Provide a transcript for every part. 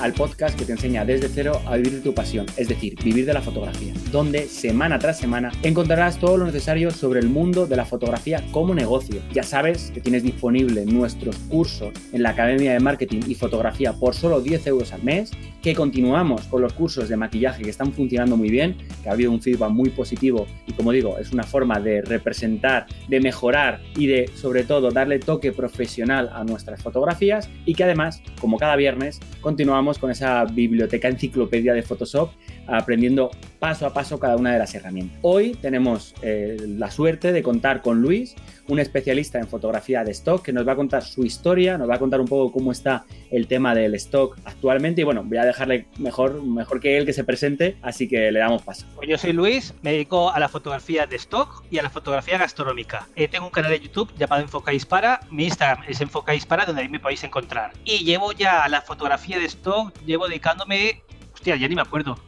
al podcast que te enseña desde cero a vivir de tu pasión, es decir, vivir de la fotografía, donde semana tras semana encontrarás todo lo necesario sobre el mundo de la fotografía como negocio. Ya sabes que tienes disponible nuestros cursos en la Academia de Marketing y Fotografía por solo 10 euros al mes, que continuamos con los cursos de maquillaje que están funcionando muy bien, que ha habido un feedback muy positivo y como digo, es una forma de representar, de mejorar y de sobre todo darle toque profesional a nuestras fotografías y que además, como cada viernes, continuamos con esa biblioteca enciclopedia de Photoshop aprendiendo paso a paso cada una de las herramientas. Hoy tenemos eh, la suerte de contar con Luis, un especialista en fotografía de stock, que nos va a contar su historia, nos va a contar un poco cómo está el tema del stock actualmente. Y bueno, voy a dejarle mejor, mejor que él que se presente, así que le damos paso. Pues yo soy Luis, me dedico a la fotografía de stock y a la fotografía gastronómica. Eh, tengo un canal de YouTube llamado Enfoca Dispara, mi Instagram es Enfoca Dispara, donde ahí me podéis encontrar. Y llevo ya a la fotografía de stock, llevo dedicándome, hostia, ya ni me acuerdo,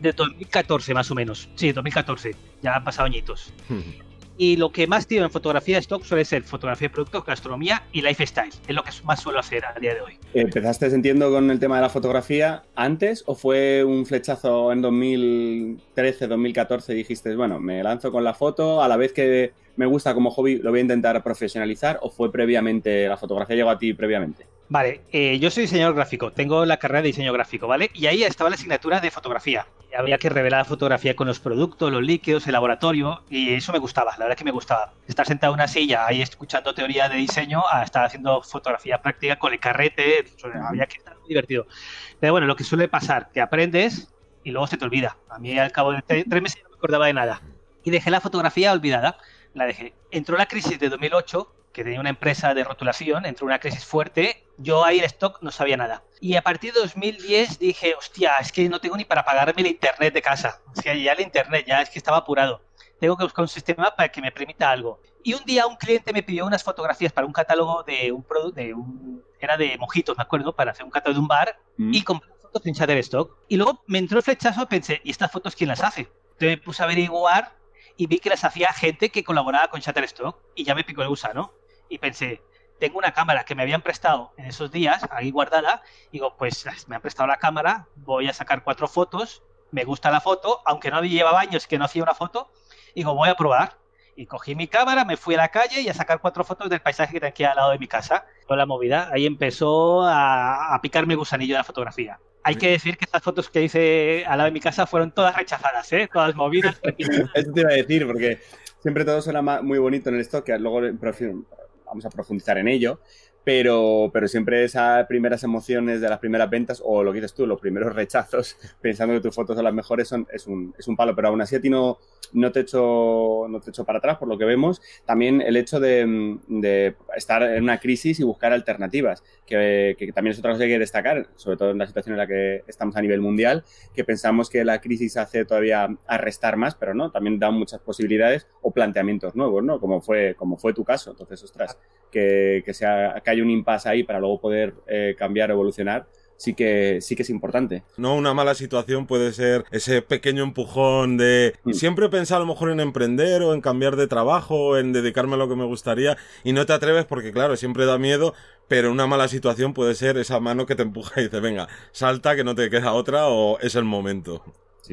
de 2014 más o menos. Sí, 2014. Ya han pasado añitos. y lo que más tiro en fotografía de stock suele ser fotografía de productos, gastronomía y lifestyle. Es lo que más suelo hacer a día de hoy. ¿Empezaste, entiendo, con el tema de la fotografía antes o fue un flechazo en 2013, 2014 y dijiste, bueno, me lanzo con la foto a la vez que me gusta como hobby, lo voy a intentar profesionalizar o fue previamente, la fotografía llegó a ti previamente? Vale, eh, yo soy diseñador gráfico, tengo la carrera de diseño gráfico, ¿vale? Y ahí estaba la asignatura de fotografía. Había que revelar la fotografía con los productos, los líquidos, el laboratorio, y eso me gustaba, la verdad que me gustaba. Estar sentado en una silla ahí escuchando teoría de diseño a estar haciendo fotografía práctica con el carrete, había que estar muy divertido. Pero bueno, lo que suele pasar, que aprendes y luego se te olvida. A mí al cabo de tres meses no me acordaba de nada. Y dejé la fotografía olvidada, la dejé. Entró la crisis de 2008 que tenía una empresa de rotulación, entró una crisis fuerte, yo ahí en stock no sabía nada. Y a partir de 2010 dije, hostia, es que no tengo ni para pagarme el internet de casa. O sea, ya el internet, ya es que estaba apurado. Tengo que buscar un sistema para que me permita algo. Y un día un cliente me pidió unas fotografías para un catálogo de un producto, de un, era de mojitos, me acuerdo, para hacer un catálogo de un bar mm. y compré fotos en Shutterstock. Y luego me entró el flechazo, pensé, ¿y estas fotos quién las hace? Entonces me puse a averiguar y vi que las hacía gente que colaboraba con Shutterstock y ya me picó el gusano y pensé, tengo una cámara que me habían prestado en esos días, ahí guardada, digo, pues me han prestado la cámara, voy a sacar cuatro fotos, me gusta la foto, aunque no llevaba años que no hacía una foto, digo, voy a probar. Y cogí mi cámara, me fui a la calle y a sacar cuatro fotos del paisaje que tenía al lado de mi casa. Con la movida, ahí empezó a, a picarme el gusanillo de la fotografía. Hay que decir que estas fotos que hice al lado de mi casa fueron todas rechazadas, ¿eh? Todas movidas. Eso te iba a decir, porque siempre todo suena muy bonito en el stock, luego vamos a profundizar en ello, pero, pero siempre esas primeras emociones de las primeras ventas, o lo que dices tú, los primeros rechazos, pensando que tus fotos son las mejores, son, es, un, es un palo, pero aún así a ti no, no, te echo, no te echo para atrás, por lo que vemos. También el hecho de, de estar en una crisis y buscar alternativas, que, que, también es otra cosa que hay que destacar, sobre todo en la situación en la que estamos a nivel mundial, que pensamos que la crisis hace todavía arrestar más, pero no, también da muchas posibilidades o planteamientos nuevos, ¿no? Como fue, como fue tu caso. Entonces, ostras, que, que, sea, que hay un impasse ahí para luego poder eh, cambiar, evolucionar, sí que, sí que es importante. No, una mala situación puede ser ese pequeño empujón de mm. siempre pensar a lo mejor en emprender o en cambiar de trabajo, en dedicarme a lo que me gustaría y no te atreves porque claro, siempre da miedo, pero una mala situación puede ser esa mano que te empuja y dice, venga, salta que no te queda otra o es el momento.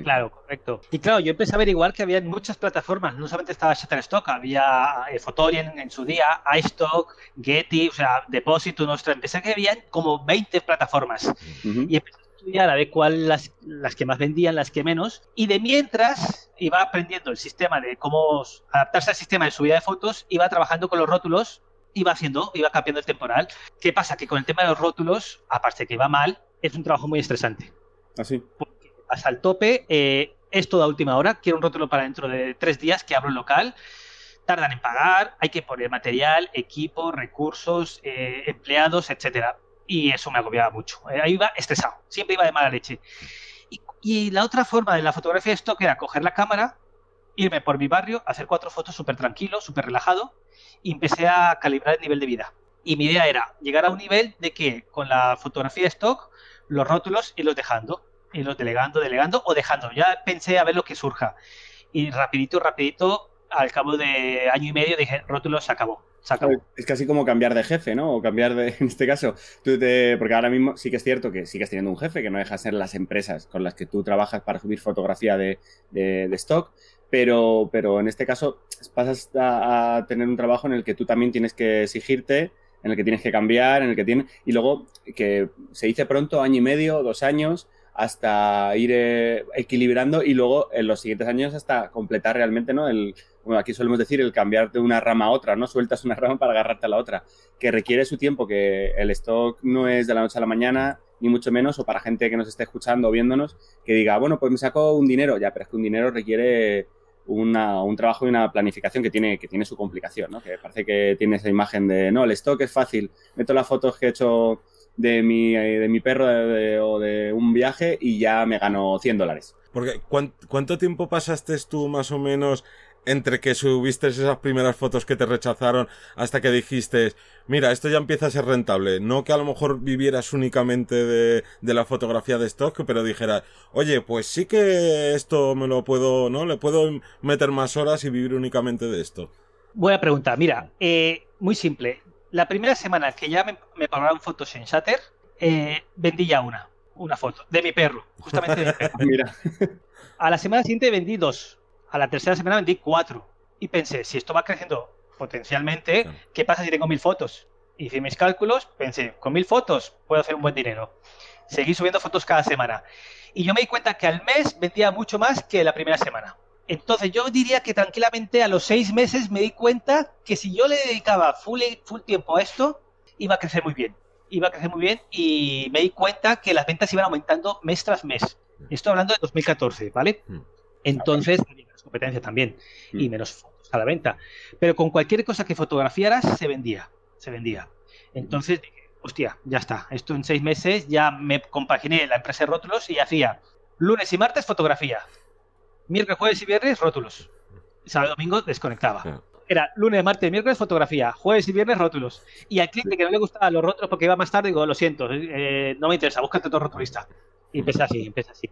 Claro, correcto. Y claro, yo empecé a averiguar que había muchas plataformas, no solamente estaba Shutterstock, había eh, Photorian en su día, iStock, Getty, o sea, Deposito, nuestra empecé que había como 20 plataformas. Y empecé a estudiar a ver cuáles las, las que más vendían, las que menos. Y de mientras iba aprendiendo el sistema de cómo adaptarse al sistema de subida de fotos, iba trabajando con los rótulos, iba haciendo, iba cambiando el temporal. ¿Qué pasa? Que con el tema de los rótulos, aparte de que iba mal, es un trabajo muy estresante. Así. ¿Ah, al tope. Eh, es toda última hora. Quiero un rótulo para dentro de tres días que abro el local. Tardan en pagar, hay que poner material, equipo, recursos, eh, empleados, etcétera. Y eso me agobiaba mucho. Eh, ahí iba estresado, siempre iba de mala leche. Y, la otra forma de la fotografía de stock era coger la cámara, irme por mi barrio, hacer cuatro fotos súper tranquilo, súper relajado, y empecé a calibrar el nivel de vida. Y mi idea era llegar a un nivel de que con la fotografía de stock, los rótulos los dejando los delegando, delegando o dejando. Ya pensé a ver lo que surja. Y rapidito, rapidito, al cabo de año y medio dije, rótulos, se acabó. Se acabó. Es casi como cambiar de jefe, ¿no? O cambiar de, en este caso, tú te, porque ahora mismo sí que es cierto que sigues teniendo un jefe, que no deja de ser las empresas con las que tú trabajas para subir fotografía de, de, de stock, pero, pero en este caso pasas a, a, tener un trabajo en el que tú también tienes que exigirte, en el que tienes que cambiar, en el que tienes... Y luego, que se dice pronto, año y medio, dos años, hasta ir eh, equilibrando y luego en los siguientes años hasta completar realmente, ¿no? El, bueno, aquí solemos decir el cambiar de una rama a otra, ¿no? Sueltas una rama para agarrarte a la otra, que requiere su tiempo, que el stock no es de la noche a la mañana, ni mucho menos, o para gente que nos esté escuchando o viéndonos, que diga, bueno, pues me saco un dinero, ya, pero es que un dinero requiere una, un trabajo y una planificación que tiene, que tiene su complicación, ¿no? Que parece que tiene esa imagen de, no, el stock es fácil, meto las fotos que he hecho de mi, de mi perro de, de, o de un viaje y ya me gano 100 dólares. Porque ¿cuánto tiempo pasaste tú más o menos entre que subiste esas primeras fotos que te rechazaron hasta que dijiste, mira, esto ya empieza a ser rentable. No que a lo mejor vivieras únicamente de, de la fotografía de stock, pero dijeras, oye, pues sí que esto me lo puedo, ¿no? Le puedo meter más horas y vivir únicamente de esto. Buena pregunta. Mira, eh, muy simple la primera semana que ya me, me pagaron fotos en Shutter, eh, vendí ya una, una foto de mi perro, justamente de mi perro. Mira. A la semana siguiente vendí dos, a la tercera semana vendí cuatro. Y pensé, si esto va creciendo potencialmente. ¿qué pasa si tengo mil fotos? Hice mis cálculos, pensé, con mil fotos puedo hacer un buen dinero. Seguí subiendo fotos cada semana. Y yo me di cuenta que al mes vendía mucho más que la primera semana. Entonces yo diría que tranquilamente a los seis meses me di cuenta que si yo le dedicaba full, full tiempo a esto, iba a crecer muy bien. Iba a crecer muy bien y me di cuenta que las ventas iban aumentando mes tras mes. Estoy hablando de 2014, ¿vale? Entonces, había menos competencia también y menos fotos a la venta. Pero con cualquier cosa que fotografiaras, se vendía. Se vendía. Entonces dije, hostia, ya está. Esto en seis meses ya me compaginé la empresa de rótulos y hacía lunes y martes fotografía, miércoles, jueves y viernes, rótulos. Sábado domingo desconectaba. Era lunes, martes, miércoles, fotografía. Jueves y viernes, rótulos. Y al cliente que no le gustaban los rótulos porque iba más tarde, digo, lo siento, eh, no me interesa, búscate otro rotulista. Y empieza así, empieza así.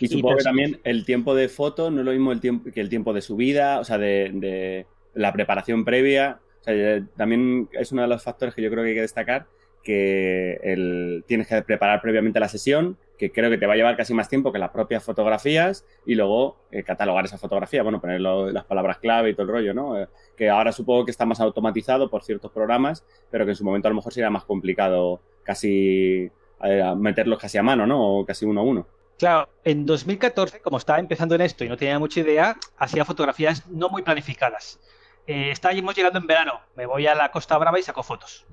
Y supongo y que también el tiempo de foto no es lo mismo el tiempo, que el tiempo de subida, o sea, de, de la preparación previa. O sea, también es uno de los factores que yo creo que hay que destacar, que el, tienes que preparar previamente la sesión, que creo que te va a llevar casi más tiempo que las propias fotografías y luego eh, catalogar esa fotografía, bueno, poner las palabras clave y todo el rollo, ¿no? Eh, que ahora supongo que está más automatizado por ciertos programas, pero que en su momento a lo mejor sería más complicado casi eh, meterlos casi a mano, ¿no? O casi uno a uno. Claro, en 2014, como estaba empezando en esto y no tenía mucha idea, hacía fotografías no muy planificadas. Estábamos llegando en verano, me voy a la Costa Brava y saco fotos,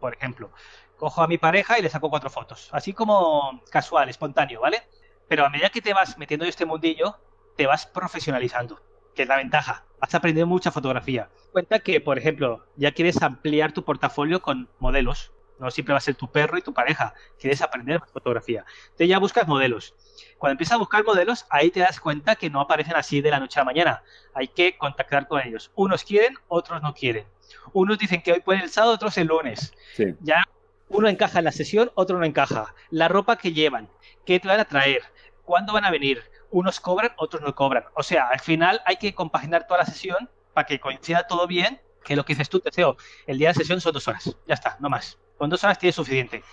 por ejemplo cojo a mi pareja y le saco cuatro fotos. Así como casual, espontáneo, ¿vale? Pero a medida que te vas metiendo en este mundillo, te vas profesionalizando, que es la ventaja. Vas a aprender mucha fotografía. Cuenta que, por ejemplo, ya quieres ampliar tu portafolio con modelos. No siempre va a ser tu perro y tu pareja. Quieres aprender más fotografía. Entonces ya buscas modelos. Cuando empiezas a buscar modelos, ahí te das cuenta que no aparecen así de la noche a la mañana. Hay que contactar con ellos. Unos quieren, otros no quieren. Unos dicen que hoy pueden el sábado, otros el lunes. Sí. Ya uno encaja en la sesión, otro no encaja. La ropa que llevan, qué te van a traer, cuándo van a venir. Unos cobran, otros no cobran. O sea, al final hay que compaginar toda la sesión para que coincida todo bien. Que lo que dices tú, Teseo, el día de sesión son dos horas. Ya está, no más. Con dos horas tienes suficiente.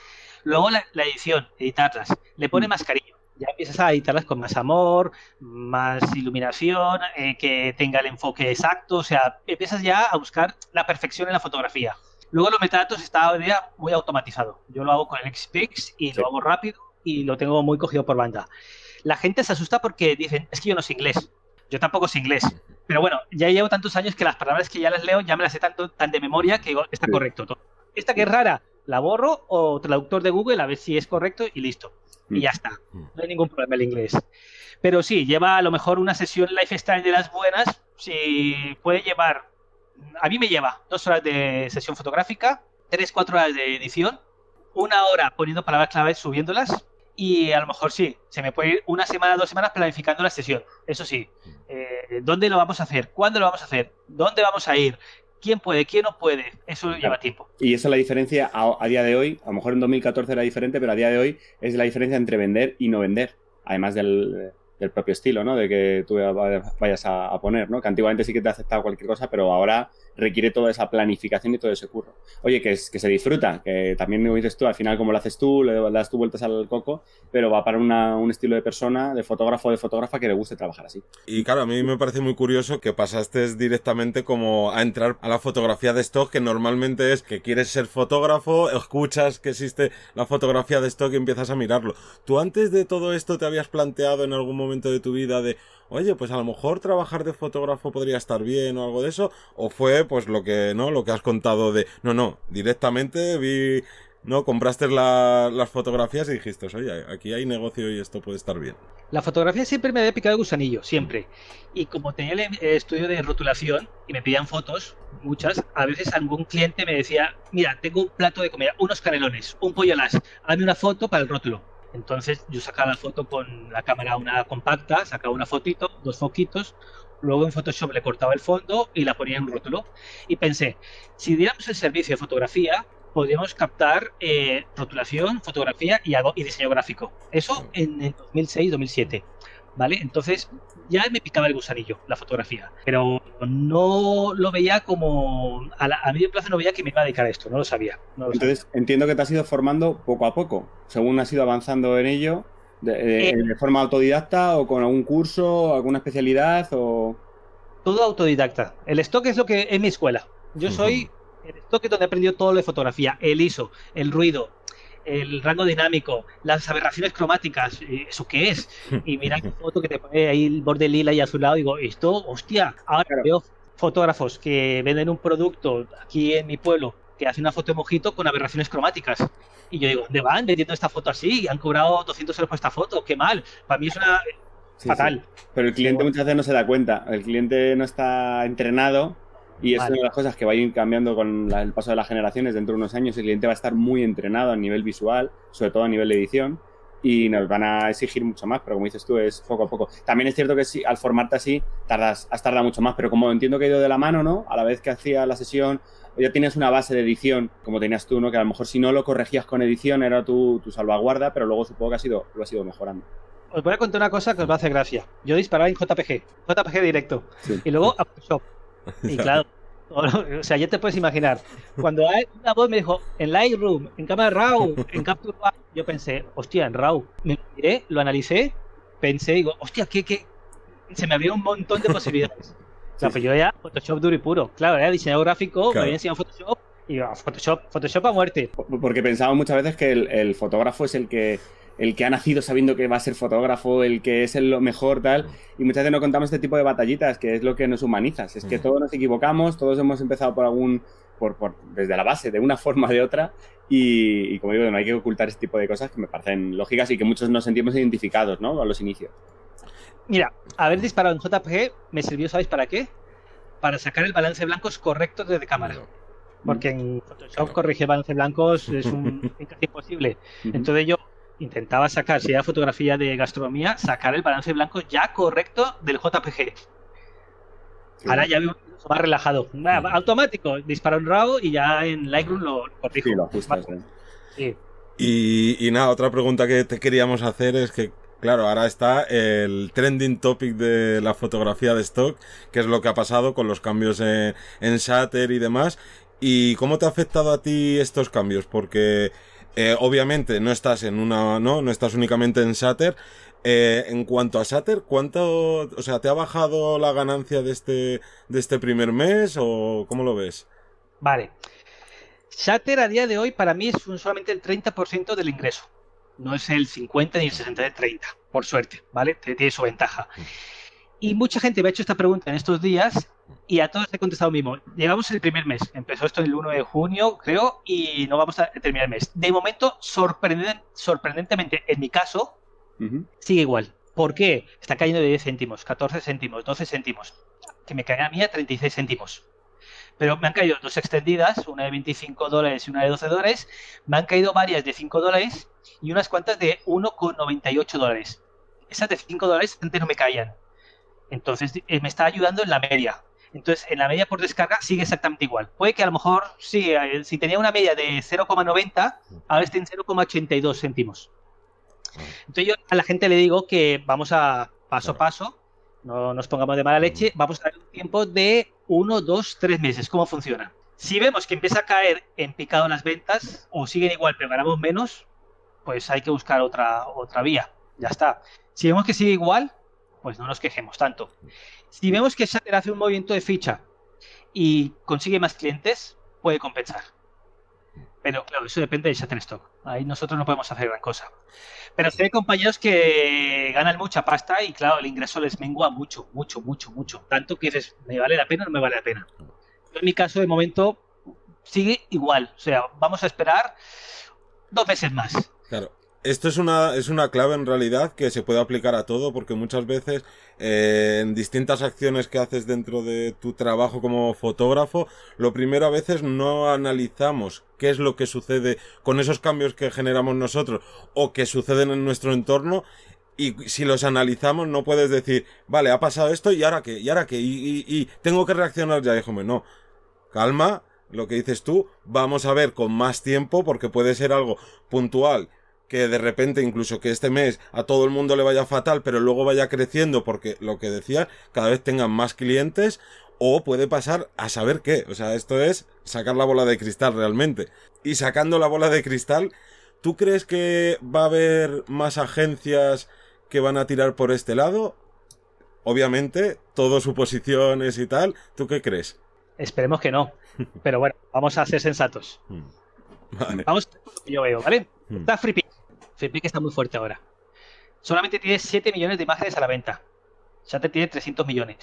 Luego la, la edición, editarlas, le pone más cariño. Ya empiezas a editarlas con más amor, más iluminación, eh, que tenga el enfoque exacto. O sea, empiezas ya a buscar la perfección en la fotografía. Luego los metadatos está muy automatizado. Yo lo hago con el XPix y sí. lo hago rápido y lo tengo muy cogido por banda. La gente se asusta porque dicen, es que yo no sé inglés. Yo tampoco sé inglés. Pero bueno, ya llevo tantos años que las palabras que ya las leo ya me las sé tanto, tan de memoria que digo, está sí. correcto todo. Esta que es rara, la borro o traductor de Google a ver si es correcto y listo. Mm. Y ya está. No hay ningún problema el inglés. Pero sí, lleva a lo mejor una sesión lifestyle de las buenas. Si puede llevar a mí me lleva dos horas de sesión fotográfica, tres, cuatro horas de edición, una hora poniendo palabras claves, subiéndolas, y a lo mejor sí, se me puede ir una semana, dos semanas planificando la sesión. Eso sí, eh, ¿dónde lo vamos a hacer? ¿Cuándo lo vamos a hacer? ¿Dónde vamos a ir? ¿Quién puede? ¿Quién no puede? Eso claro. lleva tiempo. Y esa es la diferencia a, a, día de hoy. A lo mejor en 2014 era diferente, pero a día de hoy es la diferencia entre vender y no vender. Además del, del propio estilo, ¿no? De que tú vayas a, poner, ¿no? Que antiguamente sí que te aceptaba cualquier cosa, pero ahora requiere toda esa planificación y todo ese curro. Oye, que, se disfruta, que también me dices tú, al final como lo haces tú, le das tú vueltas al coco, pero va para un estilo de persona, de fotógrafo o de fotógrafa que le guste trabajar así. Y claro, a mí me parece muy curioso que pasaste directamente como a entrar a la fotografía de stock, que normalmente es que quieres ser fotógrafo, escuchas que existe la fotografía de stock y empiezas a mirarlo. ¿Tú antes de todo esto te habías planteado en algún momento de tu vida de, oye, pues a lo mejor trabajar de fotógrafo podría estar bien o algo de eso? ¿O fue pues lo que, ¿no? Lo que has contado de, no, no, directamente vi, ¿no? Compraste las fotografías y dijiste, oye, aquí hay negocio y esto puede estar bien. La fotografía siempre me había picado el gusanillo, siempre. Y como tenía el estudio de rotulación y me pedían fotos, muchas, a veces algún cliente me decía, mira, tengo un plato de comida, unos canelones, un pollo las, hazme una foto para el rótulo. Entonces yo sacaba la foto con la cámara una compacta, sacaba una fotito, dos foquitos, luego en Photoshop le cortaba el fondo y la ponía en un rótulo. Y pensé, si diéramos el servicio de fotografía, podríamos captar eh, rotulación, fotografía y, y diseño gráfico. Eso en el 2006-2007. ¿Vale? Entonces ya me picaba el gusanillo la fotografía, pero no lo veía como a, la, a medio plazo no veía que me iba a dedicar a esto, no lo sabía. Entonces entiendo que te has ido formando poco a poco, según has ido avanzando en ello, de, eh, forma autodidacta o con algún curso, alguna especialidad o todo autodidacta. El stock es lo que es mi escuela. Yo soy el stock es donde he aprendido todo lo de fotografía, el ISO, el ruido, el rango dinámico, las aberraciones cromáticas, ¿eso qué es? Y mira qué foto que te pone ahí el borde lila y azulado, y digo, esto, hostia, ahora veo fotógrafos que venden un producto aquí en mi pueblo que hace una foto de mojito con aberraciones cromáticas. Y yo digo, ¿dónde van vendiendo esta foto así? Han cobrado 200 euros por esta foto, qué mal. Para mí es una... fatal. Pero el cliente muchas veces no se da cuenta. El cliente no está entrenado y es una de las cosas que va a ir cambiando con el paso de las generaciones. Dentro de unos años el cliente va a estar muy entrenado a nivel visual, sobre todo a nivel de edición, y nos van a exigir mucho más, pero como dices tú, es poco a poco. También es cierto que si, al formarte así tardas, has tardado mucho más, pero como entiendo que ha ido de la mano, ¿no? A la vez que hacía la sesión, ya tienes una base de edición, como tenías tú, ¿no? Que a lo mejor si no lo corregías con edición era tu, tu salvaguarda, pero luego supongo que ha sido, lo has ido mejorando. Os voy a contar una cosa que os va a hacer gracia. Yo disparaba en JPG, JPG directo, y luego a Photoshop. Y claro, o sea, ya te puedes imaginar. Cuando una voz me dijo, en Lightroom, en cámara RAW, en Capture One, yo pensé, hostia, en RAW. Me miré, lo analicé, pensé, digo, hostia, ¿qué, qué? Se me abrió un montón de posibilidades. O sea, pues yo ya Photoshop duro y puro. Claro, era diseñador gráfico, me había enseñado Photoshop y Photoshop, Photoshop a muerte. Porque pensaba muchas veces que el fotógrafo es el que el que ha nacido sabiendo que va a ser fotógrafo, el que es el lo mejor, tal. Y muchas veces no contamos este tipo de batallitas, que es lo que nos humaniza. Es que todos nos equivocamos, todos hemos empezado por algún, por, por, desde la base, de una forma o de otra. Y, como digo, no hay que ocultar este tipo de cosas que me parecen lógicas y que muchos nos sentimos identificados, ¿no? A los inicios. Mira, haber disparado en JPG me sirvió, ¿sabéis para qué? Para sacar el balance de blancos correcto desde cámara. Porque en Photoshop corregir balance blancos es un, casi imposible. Entonces yo intentaba sacar, si era fotografía de gastronomía, sacar el balance blanco ya correcto del JPG. Ahora ya veo más relajado. Automático, disparo en RAW y ya en Lightroom lo corrijo. Sí, lo ajustas, sí. Y, nada, otra pregunta que te queríamos hacer es que, claro, ahora está el trending topic de la fotografía de stock, que es lo que ha pasado con los cambios en, en Shutter y demás. ¿Y cómo te ha afectado a ti estos cambios? Porque eh, obviamente no estás en una, no, no estás únicamente en Shutter. Eh, en cuanto a Shutter, ¿cuánto, o sea, te ha bajado la ganancia de este, de este primer mes o cómo lo ves? Vale. Shutter a día de hoy para mí es solamente el 30% del ingreso. No es el 50 ni el 60 de 30, por suerte, ¿vale? Tiene su ventaja. Mm. Y mucha gente me ha hecho esta pregunta en estos días y a todos he contestado mismo. Llegamos el primer mes. Empezó esto el 1 de junio, creo, y no vamos a terminar el mes. De momento, sorprendentemente, en mi caso, sigue igual. ¿Por qué? Está cayendo de 10 céntimos, 14 céntimos, 12 céntimos. Que me cae a mí a 36 céntimos. Pero me han caído dos extendidas, una de 25 dólares y una de 12 dólares. Me han caído varias de 5 dólares y unas cuantas de 1,98 dólares. Esas de 5 dólares antes no me caían entonces eh, me está ayudando en la media. Entonces, en la media por descarga sigue exactamente igual. Puede que a lo mejor, sí, eh, si tenía una media de 0,90, ahora esté en 0,82 céntimos. Entonces yo a la gente le digo que vamos a, paso a paso, no nos pongamos de mala leche, vamos a dar un tiempo de uno, dos, tres meses. ¿Cómo funciona? Si vemos que empieza a caer en picado las ventas o siguen igual pero ganamos menos, pues hay que buscar otra, otra vía. Ya está. Si vemos que sigue igual, pues no nos quejemos tanto. Si vemos que Shatter hace un movimiento de ficha y consigue más clientes, puede compensar. Pero claro, eso depende de Shutterstock. Ahí nosotros no podemos hacer gran cosa. Pero hay compañeros que ganan mucha pasta y claro, el ingreso les mengua mucho, mucho, mucho, mucho. Tanto que dices, ¿me vale la pena o no me vale la pena? En mi caso, de momento, sigue igual. O sea, vamos a esperar dos meses más. Claro. Esto es una, es una clave en realidad que se puede aplicar a todo porque muchas veces eh, en distintas acciones que haces dentro de tu trabajo como fotógrafo, lo primero a veces no analizamos qué es lo que sucede con esos cambios que generamos nosotros o que suceden en nuestro entorno y si los analizamos no puedes decir, vale, ha pasado esto y ahora qué, y ahora qué, y, y, tengo que reaccionar ya, déjame, no, calma, lo que dices tú, vamos a ver con más tiempo porque puede ser algo puntual que de repente incluso que este mes a todo el mundo le vaya fatal, pero luego vaya creciendo porque lo que decía, cada vez tengan más clientes o puede pasar a saber qué. O sea, esto es sacar la bola de cristal realmente. Y sacando la bola de cristal, ¿tú crees que va a haber más agencias que van a tirar por este lado? Obviamente, todo suposiciones y tal. ¿Tú qué crees? Esperemos que no. Pero bueno, vamos a ser sensatos. Hmm. Vamos a lo que yo veo, ¿vale? Hmm. Está FreePic está muy fuerte ahora. Solamente tiene 7 millones de imágenes a la venta. Shutter tiene 300 millones.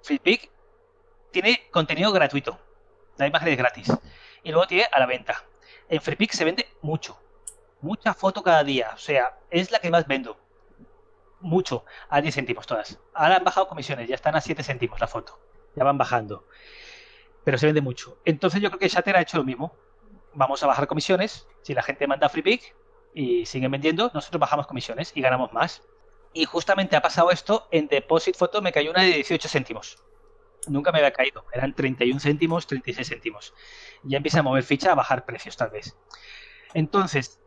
FreePic tiene contenido gratuito. Da imágenes gratis. Y luego tiene a la venta. En FreePic se vende mucho. Mucha foto cada día. O sea, es la que más vendo. Mucho. A 10 céntimos todas. Ahora han bajado comisiones. Ya están a 7 céntimos la foto. Ya van bajando. Pero se vende mucho. Entonces yo creo que Shutter ha hecho lo mismo. Vamos a bajar comisiones. Si la gente manda FreePic, y siguen vendiendo, nosotros bajamos comisiones y ganamos más. Y justamente ha pasado esto, en Deposit Photo me cayó una de 18 céntimos. Nunca me había caído, eran 31 céntimos, 36 céntimos. Ya empieza a mover ficha, a bajar precios tal vez. Entonces,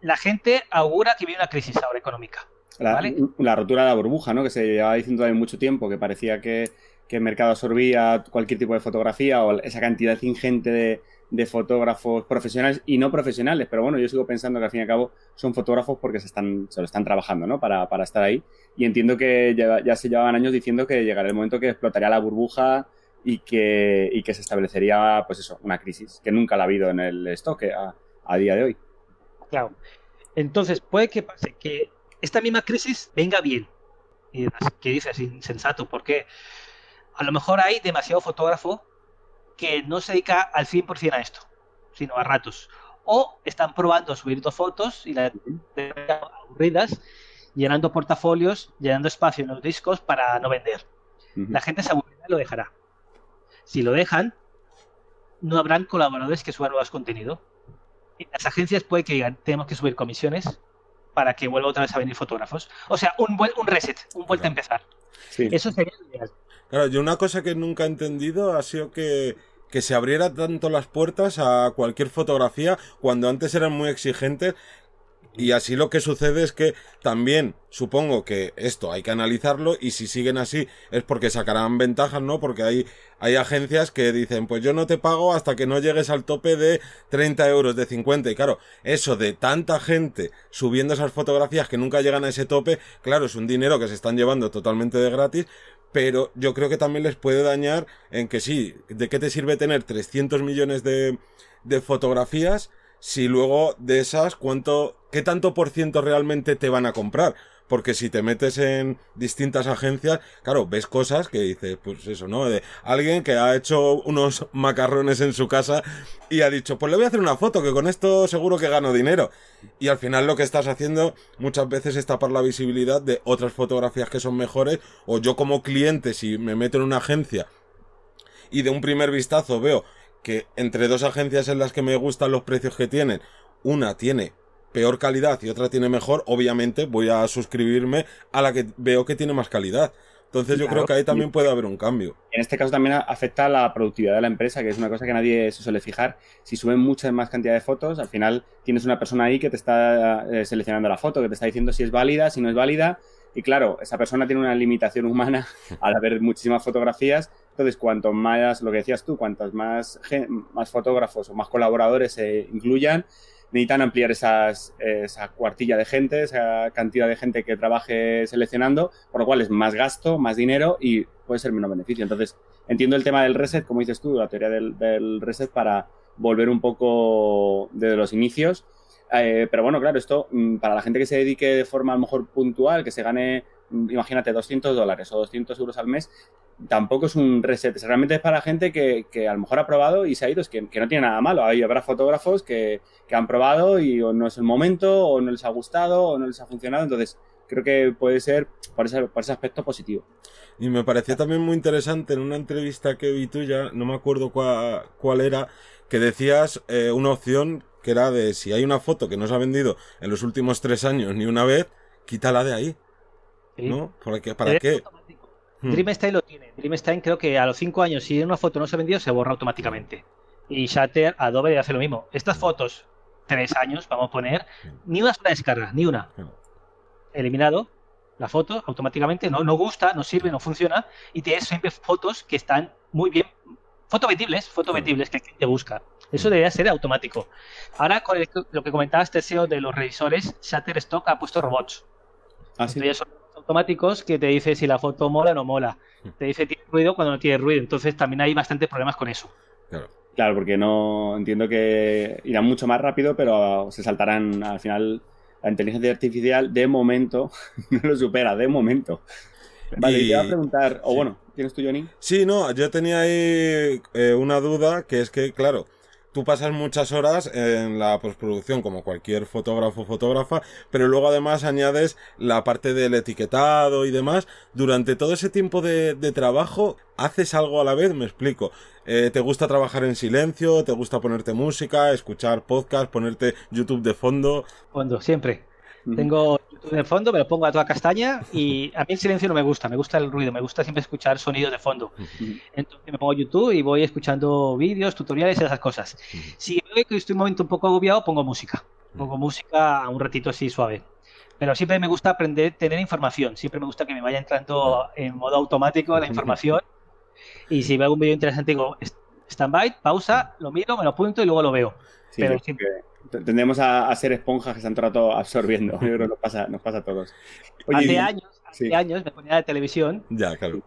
la gente augura que viene una crisis ahora económica. La, la rotura de la burbuja, ¿no? Que se llevaba diciendo hace mucho tiempo, que parecía que, que el mercado absorbía cualquier tipo de fotografía o esa cantidad ingente de, de fotógrafos profesionales y no profesionales, pero bueno, yo sigo pensando que al fin y al cabo son fotógrafos porque se, están, se lo están trabajando, ¿no? Para, para estar ahí. Y entiendo que ya, se llevaban años diciendo que llegaría el momento que explotaría la burbuja y que, y que se establecería, pues eso, una crisis, que nunca la ha habido en el stock a, a día de hoy. Claro. Entonces, puede que pase que esta misma crisis venga bien. Y que dices insensato, porque a lo mejor hay demasiado fotógrafo que no se dedica al 100% a esto, sino a ratos. O están probando subir dos fotos y las aburridas, llenando portafolios, llenando espacio en los discos para no vender. La gente se aburrirá y lo dejará. Si lo dejan, no habrán colaboradores que suban nuevos contenidos. Y las agencias puede que digan, tenemos que subir comisiones para que vuelva otra vez a venir fotógrafos. O sea, un, un reset, un vuelta a empezar. Eso sería ideal. Claro, yo una cosa que nunca he entendido ha sido que que se abriera tanto las puertas a cualquier fotografía cuando antes eran muy exigentes y así lo que sucede es que también supongo que esto hay que analizarlo y si siguen así es porque sacarán ventajas, ¿no? Porque hay, hay agencias que dicen, pues yo no te pago hasta que no llegues al tope de 30 euros, de 50. Y claro, eso de tanta gente subiendo esas fotografías que nunca llegan a ese tope, claro, es un dinero que se están llevando totalmente de gratis, pero yo creo que también les puede dañar en que sí, ¿de qué te sirve tener 300 millones de, de fotografías si luego de esas, cuánto, qué tanto por ciento realmente te van a comprar? porque si te metes en distintas agencias, claro, ves cosas que dices, pues eso, ¿no? De alguien que ha hecho unos macarrones en su casa y ha dicho, pues le voy a hacer una foto, que con esto seguro que gano dinero. Y al final lo que estás haciendo muchas veces es tapar la visibilidad de otras fotografías que son mejores, o yo como cliente, si me meto en una agencia y de un primer vistazo veo que entre dos agencias en las que me gustan los precios que tienen, una tiene peor calidad y otra tiene mejor, obviamente voy a suscribirme a la que veo que tiene más calidad. Entonces yo creo que ahí también puede haber un cambio. En este caso también afecta a la productividad de la empresa, que es una cosa que nadie se suele fijar. Si suben mucha más cantidad de fotos, al final tienes una persona ahí que te está eh, seleccionando la foto, que te está diciendo si es válida, si no es válida, Y claro, esa persona tiene una limitación humana al haber muchísimas fotografías. Entonces, cuanto más, lo que decías tú, cuantos más, más fotógrafos o más colaboradores se incluyan, necesitan ampliar esas, esa cuartilla de gente, esa cantidad de gente que trabaje seleccionando, por lo cual es más gasto, más dinero y puede ser menos beneficio. Entonces, entiendo el tema del reset, como dices tú, la teoría del, del reset para volver un poco desde los inicios. Eh, pero bueno, claro, esto mm, para la gente que se dedique de forma a lo mejor puntual, que se gane, imagínate, 200 dólares o 200 euros al mes, tampoco es un reset. Realmente es para gente que, que a lo mejor ha probado y se ha ido, es que, que no tiene nada malo. Ahí habrá fotógrafos que, que, han probado y o no es el momento, o no les ha gustado, o no les ha funcionado. Entonces, creo que puede ser por ese, por ese aspecto positivo. Y me pareció también muy interesante en una entrevista que vi tuya, no me acuerdo cuál, cuál era, que decías eh, una opción que era de si hay una foto que no se ha vendido en los últimos tres años ni una vez, quítala de ahí. Sí. ¿No? ¿Para qué? ¿Para qué? Hmm. Dreamstyle lo tiene. Dreamstyle creo que a los 5 años, si una foto no se ha vendido, se borra automáticamente. Y Shatter, Adobe hace lo mismo. Estas fotos, 3 años, vamos a poner, ni una sola descarga, ni una. Eliminado la foto automáticamente, no, no gusta, no sirve, no funciona. Y tienes siempre fotos que están muy bien. Fotovendibles, fotovendibles que el cliente busca. Eso debería ser automático. Ahora, con el, lo que comentabas, Teseo, de los revisores, Shutterstock ha puesto robots. Ah, sí. Entonces, son automáticos que te dice si la foto mola o no mola. Te dice tiene ruido cuando no tiene ruido. Entonces también hay bastantes problemas con eso. Claro. Claro, porque no entiendo que irán mucho más rápido, pero se saltarán al final la inteligencia artificial de momento no lo supera, de momento. Vale, y te iba a preguntar, o sí. bueno, ¿tienes tú, Johnny? Sí, no, yo tenía ahí eh, una duda que es que, claro, tú pasas muchas horas en la postproducción como cualquier fotógrafo o fotógrafa, pero luego además añades la parte del etiquetado y demás. Durante todo ese tiempo de, trabajo, ¿haces algo a la vez? Me explico. Eh, ¿Te gusta trabajar en silencio? ¿Te gusta ponerte música, escuchar podcast, ponerte YouTube de fondo? Fondo, siempre. Tengo YouTube de fondo, me lo pongo a toda castaña y a mí el silencio no me gusta, me gusta el ruido, me gusta siempre escuchar sonidos de fondo. Entonces me pongo YouTube y voy escuchando vídeos, tutoriales y esas cosas. Si veo que estoy un momento un poco agobiado, pongo música. Pongo música un ratito así suave. Pero siempre me gusta aprender, tener información. Siempre me gusta que me vaya entrando en modo automático la información. Y si veo un vídeo interesante, digo, stand-by, pausa, lo miro, me lo apunto y luego lo veo. Sí, Pero siempre tendemos a, a, ser esponjas que se han tratado absorbiendo. Yo creo que nos pasa, nos pasa a todos. Oye, hace años, hace sí. años me ponía la televisión. Ya, claro.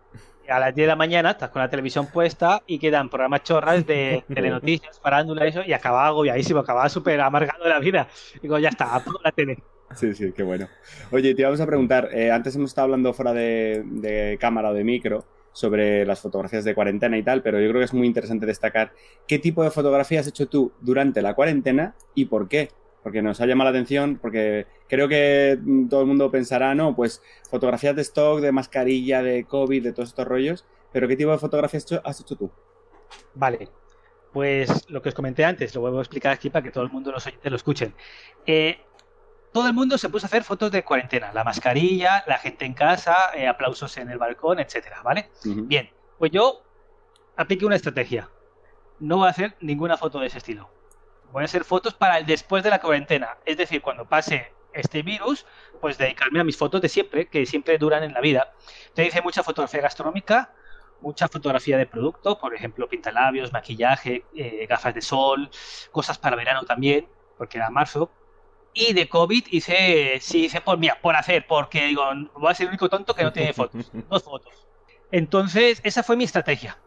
A las 10 de la mañana estás con la televisión puesta y quedan programas chorras de telenoticias, farándula y eso, y acababa agobiadísimo, acababa súper amargado de la vida. Digo, ya está, apago la tele. Sí, sí, qué bueno. Oye, te vamos a preguntar, eh, antes hemos estado hablando fuera de, de cámara o de micro, sobre las fotografías de cuarentena y tal, pero yo creo que es muy interesante destacar qué tipo de fotografía has hecho tú durante la cuarentena y por qué. Porque nos ha llamado la atención, porque creo que todo el mundo pensará, no, pues fotografías de stock, de mascarilla, de COVID, de todos estos rollos, pero ¿qué tipo de fotografías has hecho tú? Vale, pues lo que os comenté antes, lo vuelvo a explicar aquí para que todo el mundo los oyentes lo escuchen. Eh, todo el mundo se puso a hacer fotos de cuarentena, la mascarilla, la gente en casa, eh, aplausos en el balcón, etcétera, ¿vale? Uh -huh. Bien, pues yo apliqué una estrategia. No voy a hacer ninguna foto de ese estilo. Voy a hacer fotos para el después de la cuarentena, es decir, cuando pase este virus, pues dedicarme a mis fotos de siempre, que siempre duran en la vida. Te hice mucha fotografía gastronómica, mucha fotografía de producto, por ejemplo, pintalabios, maquillaje, eh, gafas de sol, cosas para verano también, porque era marzo, y de COVID hice, sí, hice por, mira, por hacer, porque digo, voy a ser el único tonto que no tiene fotos, dos fotos. Entonces, esa fue mi estrategia.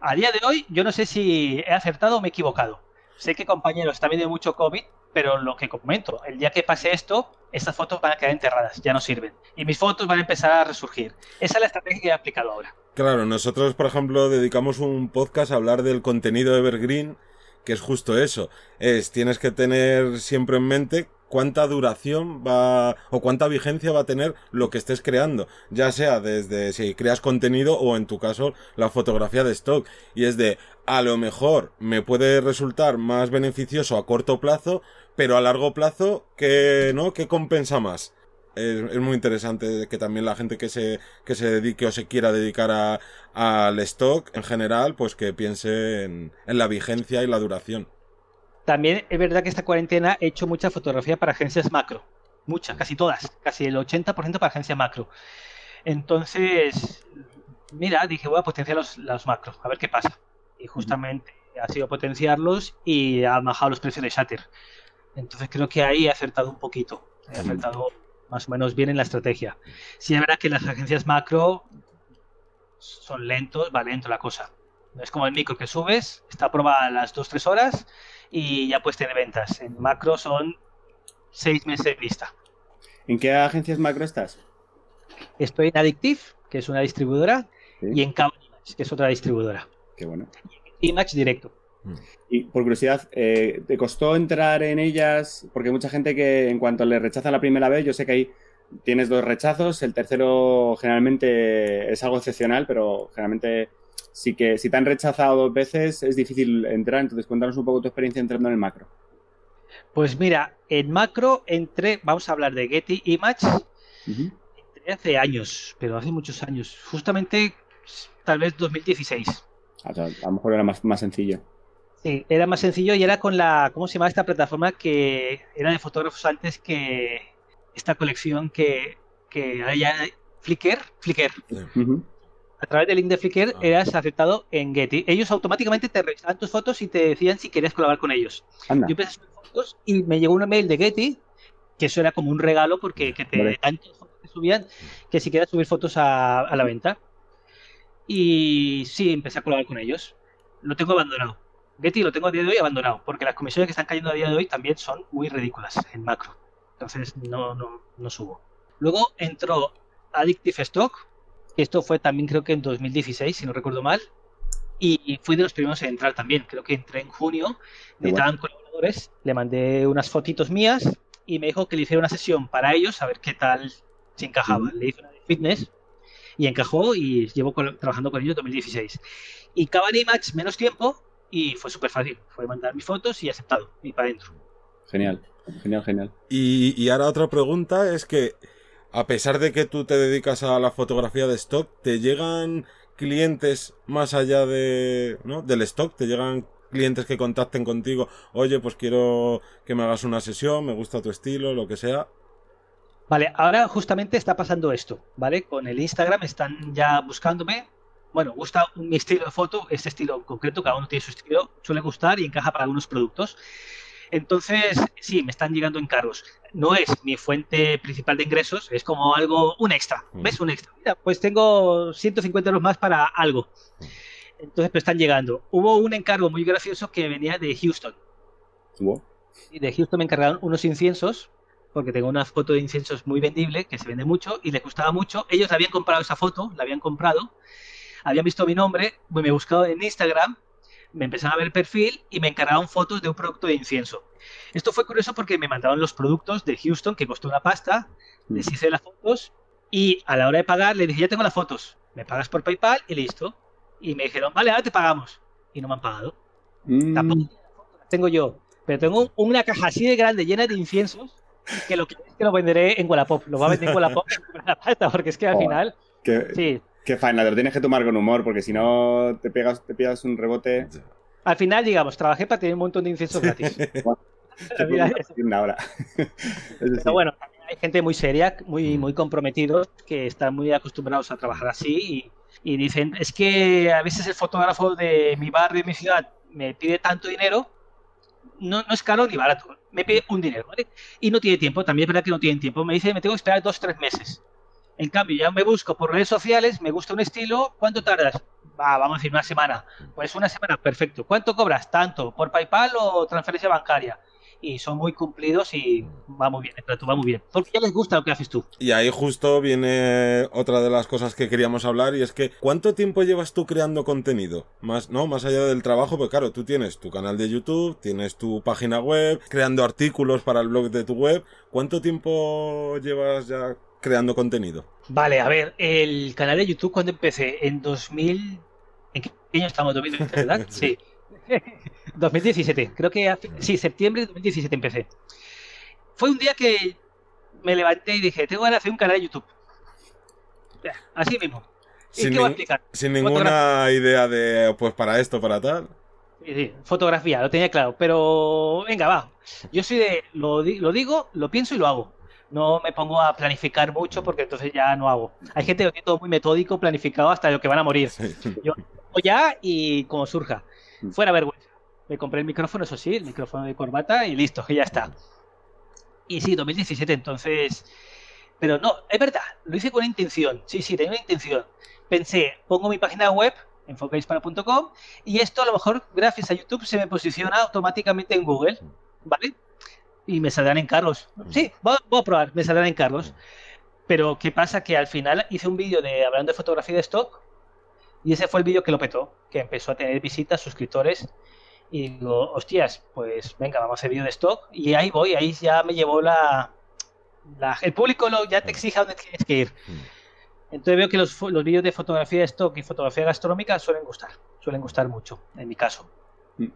A día de hoy, yo no sé si he acertado o me he equivocado. Sé que compañeros están viendo mucho COVID, pero lo que comento, el día que pase esto, estas fotos van a quedar enterradas, ya no sirven. Y mis fotos van a empezar a resurgir. Esa es la estrategia que he aplicado ahora. Claro, nosotros, por ejemplo, dedicamos un podcast a hablar del contenido Evergreen, que es justo eso. Es, tienes que tener siempre en mente cuánta duración va o cuánta vigencia va a tener lo que estés creando, ya sea desde si creas contenido o en tu caso la fotografía de stock. Y es de, a lo mejor me puede resultar más beneficioso a corto plazo, pero a largo plazo, ¿qué, no? ¿Qué compensa más? Es, muy interesante que también la gente que se, que se dedique o se quiera dedicar a, al stock en general, pues que piense en, en la vigencia y la duración. También es verdad que esta cuarentena he hecho mucha fotografía para agencias macro. muchas, casi todas, casi el 80% para agencia macro. Entonces, mira, dije, voy a potenciar los, los macros, a ver qué pasa. Y justamente ha sido potenciarlos y ha bajado los precios de Shatter. Entonces creo que ahí he acertado un poquito. He acertado más o menos bien en la estrategia. Sí, es verdad que las agencias macro son lentos, va lento la cosa. No es como el micro que subes, está aprobada a las 2-3 horas y ya puedes tener ventas. En macro son 6 meses de vista. ¿En qué agencias macro estás? Estoy en Addictive, que es una distribuidora, y en Cabo que es otra distribuidora. Qué bueno. Y Image Directo. Mm. Y por curiosidad, eh, ¿te costó entrar en ellas? Porque mucha gente que en cuanto le rechazan la primera vez, yo sé que ahí tienes dos rechazos, el tercero generalmente es algo excepcional, pero generalmente sí que si te han rechazado dos veces es difícil entrar, entonces cuéntanos un poco tu experiencia entrando en el macro. Pues mira, en macro entré, vamos a hablar de Getty Image, entré hace años, pero hace muchos años, justamente tal vez 2016. a lo mejor era más, más sencillo. Sí, era más sencillo y era con la, ¿cómo se llama esta plataforma? Que era de fotógrafos antes que esta colección que, que ya Flickr, Flickr. A través del link de Flickr ah. eras aceptado en Getty. Ellos automáticamente te revisaban tus fotos y te decían si querías colaborar con ellos. Yo empecé a subir fotos y me llegó una mail de Getty, que eso era como un regalo porque que te tantas fotos que subían que si querías subir fotos a, a la venta. Y sí, empecé a colaborar con ellos. Lo tengo abandonado Getty lo tengo a día de hoy abandonado, porque las comisiones que están cayendo a día de hoy también son muy ridículas en macro. Entonces no, no, no subo. Luego entró Addictive Stock, esto fue también creo que en 2016, si no recuerdo mal, y fui de los primeros en entrar también. Creo que entré en junio, necesitaban colaboradores, le mandé unas fotitos mías y me dijo que le hiciera una sesión para ellos, a ver qué tal se encajaba. Le hice una de fitness y encajó y llevo trabajando con ellos 2016. Y Cavani Match menos tiempo, y fue súper fácil. Fue mandar mis fotos y aceptado. Y para adentro. Genial, genial, genial. Y, ahora otra pregunta es que, a pesar de que tú te dedicas a la fotografía de stock, ¿te llegan clientes más allá de, ¿no? del stock? ¿Te llegan clientes que contacten contigo? Oye, pues quiero que me hagas una sesión, me gusta tu estilo, lo que sea. Vale, ahora justamente está pasando esto, ¿vale? Con el Instagram están ya buscándome bueno, gusta mi estilo de foto, este estilo en concreto, cada uno tiene su estilo, suele gustar y encaja para algunos productos. Entonces, sí, me están llegando encargos. No es mi fuente principal de ingresos, es como algo, un extra. ¿Ves? Un extra. Mira, pues tengo 150 euros más para algo. Entonces, me están llegando. Hubo un encargo muy gracioso que venía de Houston. Y de Houston me encargaron unos inciensos, porque tengo una foto de inciensos muy vendible, que se vende mucho, y les gustaba mucho. Ellos habían comprado esa foto, la habían comprado, habían visto mi nombre, me buscado en Instagram, me empezaron a ver el perfil y me encargaron fotos de un producto de incienso. Esto fue curioso porque me mandaron los productos de Houston, que costó una pasta, les mm. hice las fotos y a la hora de pagar le dije, ya tengo las fotos, me pagas por PayPal y listo. Y me dijeron, vale, ahora te pagamos. Y no me han pagado. Mm. Tampoco tengo yo, pero tengo una caja así de grande llena de inciensos que lo que es que lo venderé en Wallapop. Lo voy a vender en Wallapop porque es que al final... Sí, Qué faena, te lo tienes que tomar con humor, porque si no te pegas, te pegas un rebote. Al final, digamos, trabajé para tener un montón de inciensos gratis. una Pero bueno, hay gente muy seria, muy, muy comprometidos, que están muy acostumbrados a trabajar así y, y dicen, es que a veces el fotógrafo de mi barrio, de mi ciudad, me pide tanto dinero, no, no es caro ni barato, me pide un dinero, ¿vale? Y no tiene tiempo, también es verdad que no tienen tiempo, me dice, me tengo que esperar dos, tres meses. En cambio, ya me busco por redes sociales, me gusta un estilo, ¿cuánto tardas? Va, vamos a decir una semana. Pues una semana, perfecto. ¿Cuánto cobras? Tanto, por PayPal o transferencia bancaria. Y son muy cumplidos y va muy bien, el va muy bien. Porque ya les gusta lo que haces tú. Y ahí justo viene otra de las cosas que queríamos hablar y es que ¿cuánto tiempo llevas tú creando contenido? Más, no, más allá del trabajo, pues claro, tú tienes tu canal de YouTube, tienes tu página web, creando artículos para el blog de tu web. ¿Cuánto tiempo llevas ya creando contenido? Vale, a ver, el canal de YouTube cuando empecé, en 2000... ¿En qué año estamos? ¿2017, verdad? sí. 2017, creo que... Sí, septiembre de 2017 empecé. Fue un día que me levanté y dije, tengo ganas de hacer un canal de YouTube. Así mismo. ¿Y sin qué voy a explicar? Sin ninguna idea de, pues para esto, para tal. Sí, sí, fotografía, lo tenía claro. Pero, venga, va. Yo soy de, lo, lo digo, lo pienso y lo hago. No me pongo a planificar mucho porque entonces ya no hago. Hay gente que tiene todo muy metódico, planificado hasta lo que van a morir. Yo ya y como surja. Fuera vergüenza. Me compré el micrófono, eso sí, el micrófono de corbata y listo, y ya está. Y sí, 2017, entonces... Pero no, es verdad, lo hice con una intención. Sí, sí, tenía una intención. Pensé, pongo mi página web, enfoquehispano.com, y esto a lo mejor, gracias a YouTube, se me posiciona automáticamente en Google, ¿vale? Y me saldrán encargos. Sí, voy, voy a probar, me saldrán encargos. Pero, ¿qué pasa? Que al final hice un vídeo de hablando de fotografía de stock, y ese fue el vídeo que lo petó, que empezó a tener visitas, suscriptores, y digo, hostias, pues venga, vamos a hacer vídeo de stock. Y ahí voy, ahí ya me llevó la. el público lo, ya te exige a dónde tienes que ir. Mm. Entonces veo que los, los vídeos de fotografía de stock y fotografía gastronómica suelen gustar, suelen gustar mucho, en mi caso.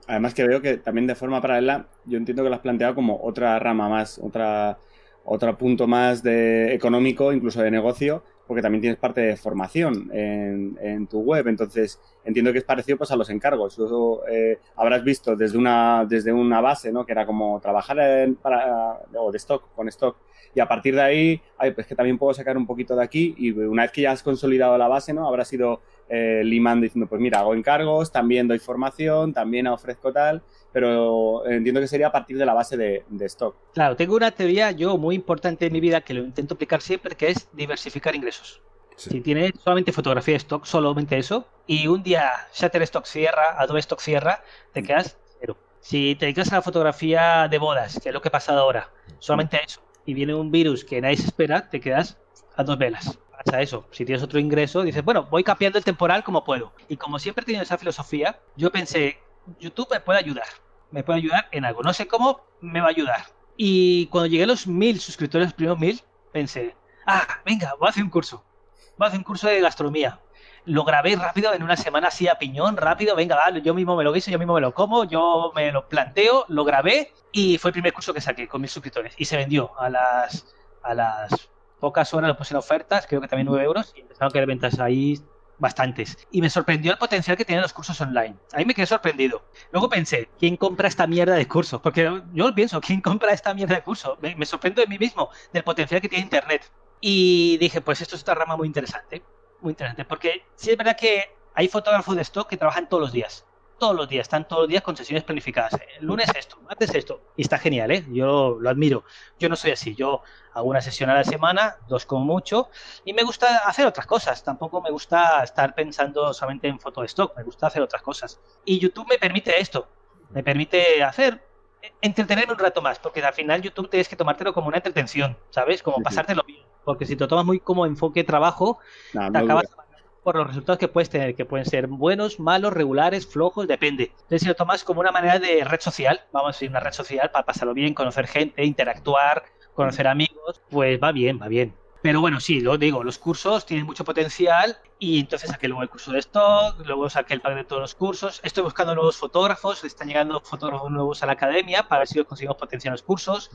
Además que veo que también de forma paralela, yo entiendo que lo has planteado como otra rama más, otra, otro punto más de económico, incluso de negocio, porque también tienes parte de formación en, tu web. Entonces, entiendo que es parecido pues, a los encargos. Eso, eh, habrás visto desde una, desde una base, ¿no? Que era como trabajar en, para, o de stock, con stock. Y a partir de ahí, ay, pues que también puedo sacar un poquito de aquí. Y una vez que ya has consolidado la base, ¿no? Habrás ido eh, limando diciendo, pues mira, hago encargos, también doy formación, también ofrezco tal pero entiendo que sería a partir de la base de, stock. Claro, tengo una teoría yo muy importante en mi vida que lo intento aplicar siempre, que es diversificar ingresos. Si tienes solamente fotografía de stock, solamente eso, y un día Shutterstock cierra, Adobe Stock cierra, te quedas cero. Si te dedicas a la fotografía de bodas, que es lo que ha pasado ahora, solamente eso, y viene un virus que nadie se espera, te quedas a dos velas. Pasa eso. Si tienes otro ingreso, dices, bueno, voy cambiando el temporal como puedo. Y como siempre he tenido esa filosofía, yo pensé, YouTube me puede ayudar. Me puede ayudar en algo. No sé cómo, me va a ayudar. Y cuando llegué a los mil suscriptores, los primeros mil, pensé, ah, venga, voy a hacer un curso. Voy a hacer un curso de gastronomía. Lo grabé rápido, en una semana así a piñón, rápido, venga, vale, yo mismo me lo guiso, yo mismo me lo como, yo me lo planteo, lo grabé y fue el primer curso que saqué con mil suscriptores. Y se vendió a las, a las pocas horas, lo puse en ofertas, creo que también 9 euros, y empezaron a quedar ventas ahí bastantes. Y me sorprendió el potencial que tenían los cursos online. Ahí me quedé sorprendido. Luego pensé, ¿quién compra esta mierda de curso? Porque yo pienso, ¿quién compra esta mierda de curso? Me, sorprendo de mí mismo, del potencial que tiene Internet. Y dije, pues esto es otra rama muy interesante. Muy interesante. Porque sí es verdad que hay fotógrafos de stock que trabajan todos los días todos los días, están todos los días con sesiones planificadas. El lunes esto, martes esto. Y está genial, ¿eh? Yo lo admiro. Yo no soy así. Yo hago una sesión a la semana, dos como mucho, y me gusta hacer otras cosas. Tampoco me gusta estar pensando solamente en foto de stock, me gusta hacer otras cosas. Y YouTube me permite esto. Me permite hacer entretenerme un rato más, porque al final YouTube tienes que tomártelo como una entretención, ¿sabes? Como pasártelo bien. Porque si te lo tomas muy como enfoque trabajo, te acabas por los resultados que puedes tener, que pueden ser buenos, malos, regulares, flojos, depende. Entonces, si lo tomas como una manera de red social, vamos a decir, una red social para pasarlo bien, conocer gente, interactuar, conocer amigos, pues va bien, va bien. Pero bueno, sí, lo digo, los cursos tienen mucho potencial y entonces saqué luego el curso de stock, luego saqué el pack de todos los cursos. Estoy buscando nuevos fotógrafos, están llegando fotógrafos nuevos a la academia para ver si los conseguimos potenciar los cursos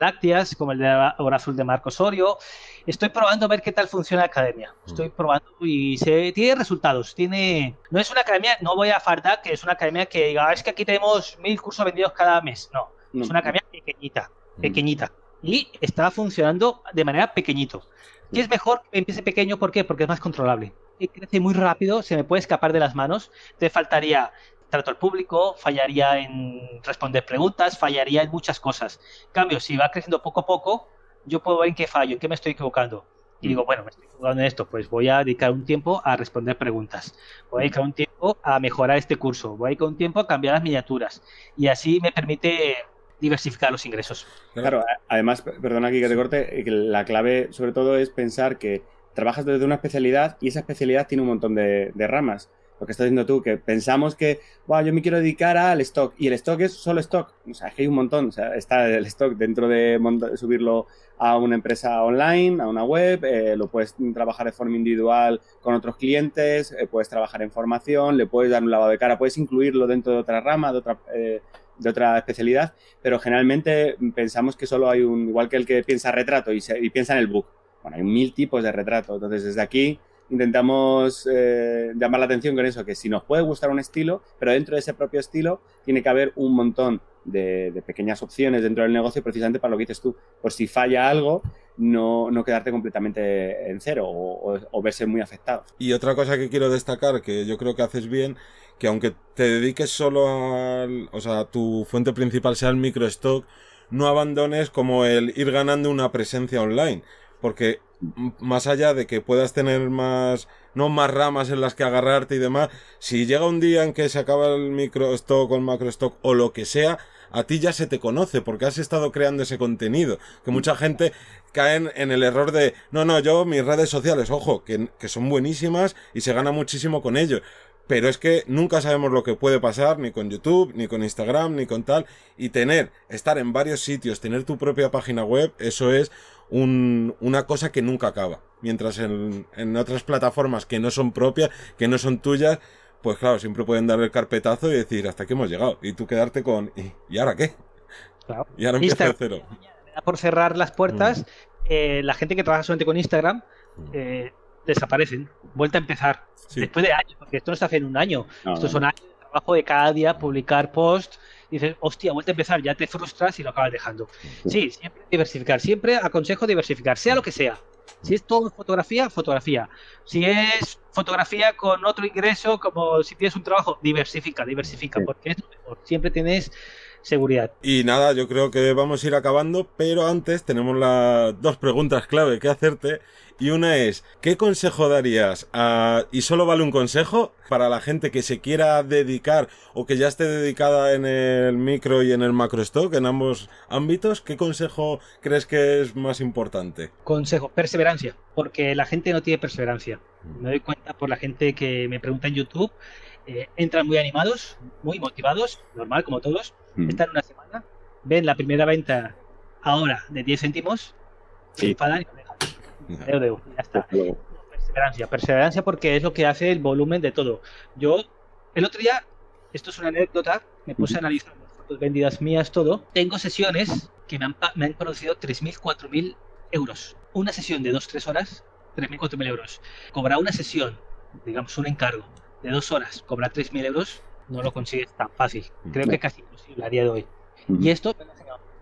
lácteas, como el de Hora Azul de Marco Osorio. Estoy probando a ver qué tal funciona la academia. Estoy mm. probando y se tiene resultados. Tiene, no es una academia, no voy a fardar que es una academia que diga, ah, es que aquí tenemos mil cursos vendidos cada mes. No, es una academia pequeñita, mm. pequeñita. Y está funcionando de manera pequeñito. Y es mejor que empiece pequeño, ¿por qué? Porque es más controlable. Y crece muy rápido, se me puede escapar de las manos. Te faltaría trato al público, fallaría en responder preguntas, fallaría en muchas cosas. En cambio, si va creciendo poco a poco, yo puedo ver en qué fallo, en qué me estoy equivocando. Y digo, bueno, me estoy equivocando en esto, pues voy a dedicar un tiempo a responder preguntas. Voy a dedicar un tiempo a mejorar este curso. Voy a dedicar un tiempo a cambiar las miniaturas. Y así me permite diversificar los ingresos. Claro, además, perdona aquí que te corte, la clave sobre todo es pensar que trabajas desde una especialidad y esa especialidad tiene un montón de ramas lo que estás diciendo tú, que pensamos que, wow, yo me quiero dedicar al stock y el stock es solo stock. O sea, que hay un montón. O sea, está el stock dentro de subirlo a una empresa online, a una web, eh, lo puedes trabajar de forma individual con otros clientes, eh, puedes trabajar en formación, le puedes dar un lavado de cara, puedes incluirlo dentro de otra rama, de otra, eh, de otra especialidad, pero generalmente pensamos que solo hay un, igual que el que piensa retrato y, y piensa en el book. Bueno, hay mil tipos de retrato. Entonces, desde aquí intentamos eh, llamar la atención con eso, que si nos puede gustar un estilo, pero dentro de ese propio estilo tiene que haber un montón de, pequeñas opciones dentro del negocio, precisamente para lo que dices tú. Por si falla algo, no, no quedarte completamente en cero o, verse muy afectado. Y otra cosa que quiero destacar, que yo creo que haces bien, que aunque te dediques solo al, o sea, tu fuente principal sea el microstock, no abandones como el ir ganando una presencia online. Porque más allá de que puedas tener más, no más ramas en las que agarrarte y demás, si llega un día en que se acaba el microstock o el macrostock o lo que sea, a ti ya se te conoce porque has estado creando ese contenido. Que mucha gente cae en el error de, no, no, yo mis redes sociales, ojo, que, que son buenísimas y se gana muchísimo con ello pero es que nunca sabemos lo que puede pasar ni con YouTube, ni con Instagram, ni con tal, y tener, estar en varios sitios, tener tu propia página web, eso es un, una cosa que nunca acaba. Mientras en, en otras plataformas que no son propias, que no son tuyas, pues claro, siempre pueden dar el carpetazo y decir, hasta aquí hemos llegado, y tú quedarte con, ¿y, ahora qué? Y ahora empieza de cero. Por cerrar las puertas, eh, la gente que trabaja solamente con Instagram, eh, desaparecen, vuelta a empezar. Después de años, porque esto no se hace en un año. esto son años de trabajo de cada día, publicar post. Dices, hostia, vuelta a empezar, ya te frustras y lo acabas dejando. Sí, siempre diversificar. Siempre aconsejo diversificar, sea lo que sea. Si es todo fotografía, fotografía. Si es fotografía con otro ingreso, como si tienes un trabajo, diversifica, diversifica, porque es lo mejor. Siempre tienes seguridad. Y nada, yo creo que vamos a ir acabando, pero antes tenemos las dos preguntas clave que hacerte. Y una es, ¿qué consejo darías a, y solo vale un consejo, para la gente que se quiera dedicar o que ya esté dedicada en el micro y en el macro stock, en ambos ámbitos? ¿Qué consejo crees que es más importante? Consejo, perseverancia, porque la gente no tiene perseverancia. Me doy cuenta por la gente que me pregunta en YouTube, eh, entran muy animados, muy motivados, normal como todos, están una semana, ven la primera venta ahora de 10 céntimos, se enfadan y lo dejan. ya está. Perseverancia, perseverancia porque es lo que hace el volumen de todo. Yo, el otro día, esto es una anécdota, me puse a analizar las fotos vendidas mías, todo. Tengo sesiones que me han, me han producido 3.000, 4.000 euros. Una sesión de 2-3 horas, 3.000, 4.000 euros. Cobrar una sesión, digamos un encargo, de dos horas, cobrar 3.000 euros, no lo consigues tan fácil. Creo que casi imposible a día de hoy. Y esto,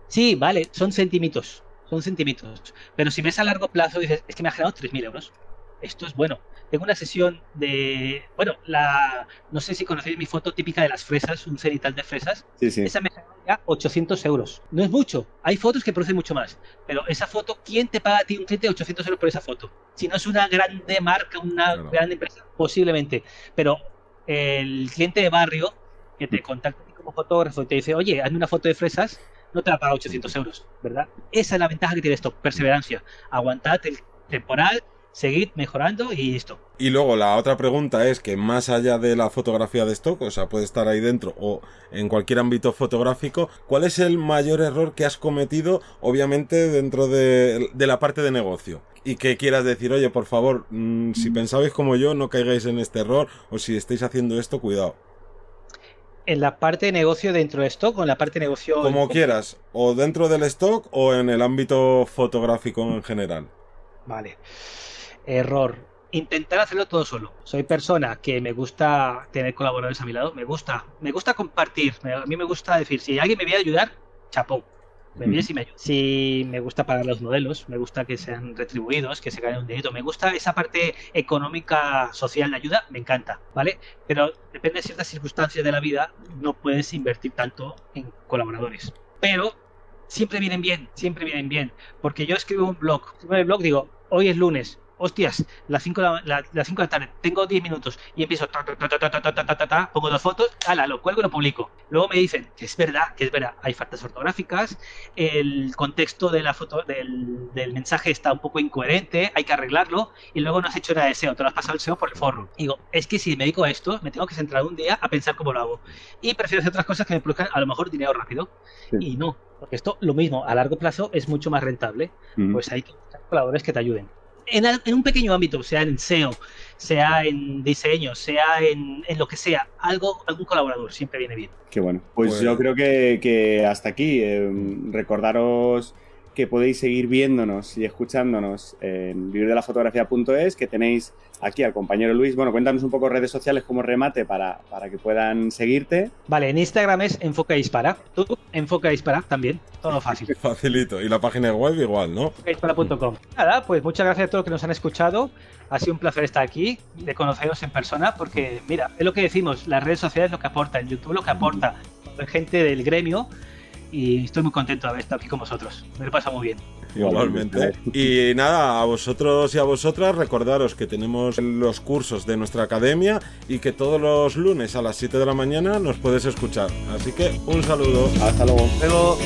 sí, vale, son centímetros, son centímetros. Pero si ves a largo plazo, dices, es que me ha generado 3.000 euros. Esto es bueno. Tengo una sesión de, bueno, la, no sé si conocéis mi foto típica de las fresas, un cenital de fresas. Sí, sí. Esa me generó ya 800 euros. No es mucho. Hay fotos que producen mucho más. Pero esa foto, ¿quién te paga a ti un cliente de 800 euros por esa foto? Si no es una grande marca, una gran empresa, posiblemente. Pero el cliente de barrio que te contacta como fotógrafo y te dice, oye, hazme una foto de fresas, no te la paga 800 euros, ¿verdad? Esa es la ventaja que tiene esto, perseverancia. Aguantad el temporal, seguid mejorando y listo. Y luego la otra pregunta es que más allá de la fotografía de stock, o sea, puede estar ahí dentro o en cualquier ámbito fotográfico, ¿cuál es el mayor error que has cometido, obviamente, dentro de, de la parte de negocio? Y que quieras decir, oye, por favor, mm, si pensabais como yo, no caigáis en este error, o si estáis haciendo esto, cuidado. En la parte de negocio dentro de stock o en la parte de negocio... Como quieras, o dentro del stock o en el ámbito fotográfico en general. Vale. Error. Intentar hacerlo todo solo. Soy persona que me gusta tener colaboradores a mi lado. Me gusta. Me gusta compartir. A mí me gusta decir, si alguien me viene a ayudar, chapó me si me Si me gusta pagar los modelos, me gusta que sean retribuidos, que se ganen un dinero, me gusta esa parte económica, social de ayuda, me encanta, ¿vale? Pero depende de ciertas circunstancias de la vida, no puedes invertir tanto en colaboradores. Pero siempre vienen bien, siempre vienen bien. Porque yo escribo un blog, escribo el blog digo, hoy es lunes, hostias, las 5 de, la, cinco de la tarde, tengo 10 minutos y empiezo, ta, ta, ta, pongo dos fotos, ala, lo cuelgo y lo publico. Luego me dicen que es verdad, que es verdad, hay faltas ortográficas, el contexto de la foto, del, del mensaje está un poco incoherente, hay que arreglarlo y luego no has hecho nada de SEO, te lo has pasado el SEO por el forro. digo, es que si me dedico a esto, me tengo que centrar un día a pensar cómo lo hago. Y prefiero hacer otras cosas que me produzcan a lo mejor dinero rápido. Y no, porque esto, lo mismo, a largo plazo es mucho más rentable. Pues hay que buscar colaboradores que te ayuden en, un pequeño ámbito, sea en SEO, sea en diseño, sea en, lo que sea, algo, algún colaborador siempre viene bien. Qué bueno. Pues, yo creo que, hasta aquí. Eh, recordaros que podéis seguir viéndonos y escuchándonos en vivirdelafotografía.es, que tenéis aquí al compañero Luis. Bueno, cuéntanos un poco redes sociales como remate para, para que puedan seguirte. Vale, en Instagram es Enfoca Dispara. Tú, Enfoca Dispara también. Todo fácil. Facilito. Y la página web igual, ¿no? Enfocadispara.com. Nada, pues muchas gracias a todos los que nos han escuchado. Ha sido un placer estar aquí, de conoceros en persona, porque mira, es lo que decimos, las redes sociales lo que aportan, YouTube lo que aporta, gente del gremio y estoy muy contento de haber estado aquí con vosotros. Me lo he muy bien. Igualmente. Y nada, a vosotros y a vosotras recordaros que tenemos los cursos de nuestra academia y que todos los lunes a las 7 de la mañana nos puedes escuchar. Así que un saludo. Hasta luego. Luego.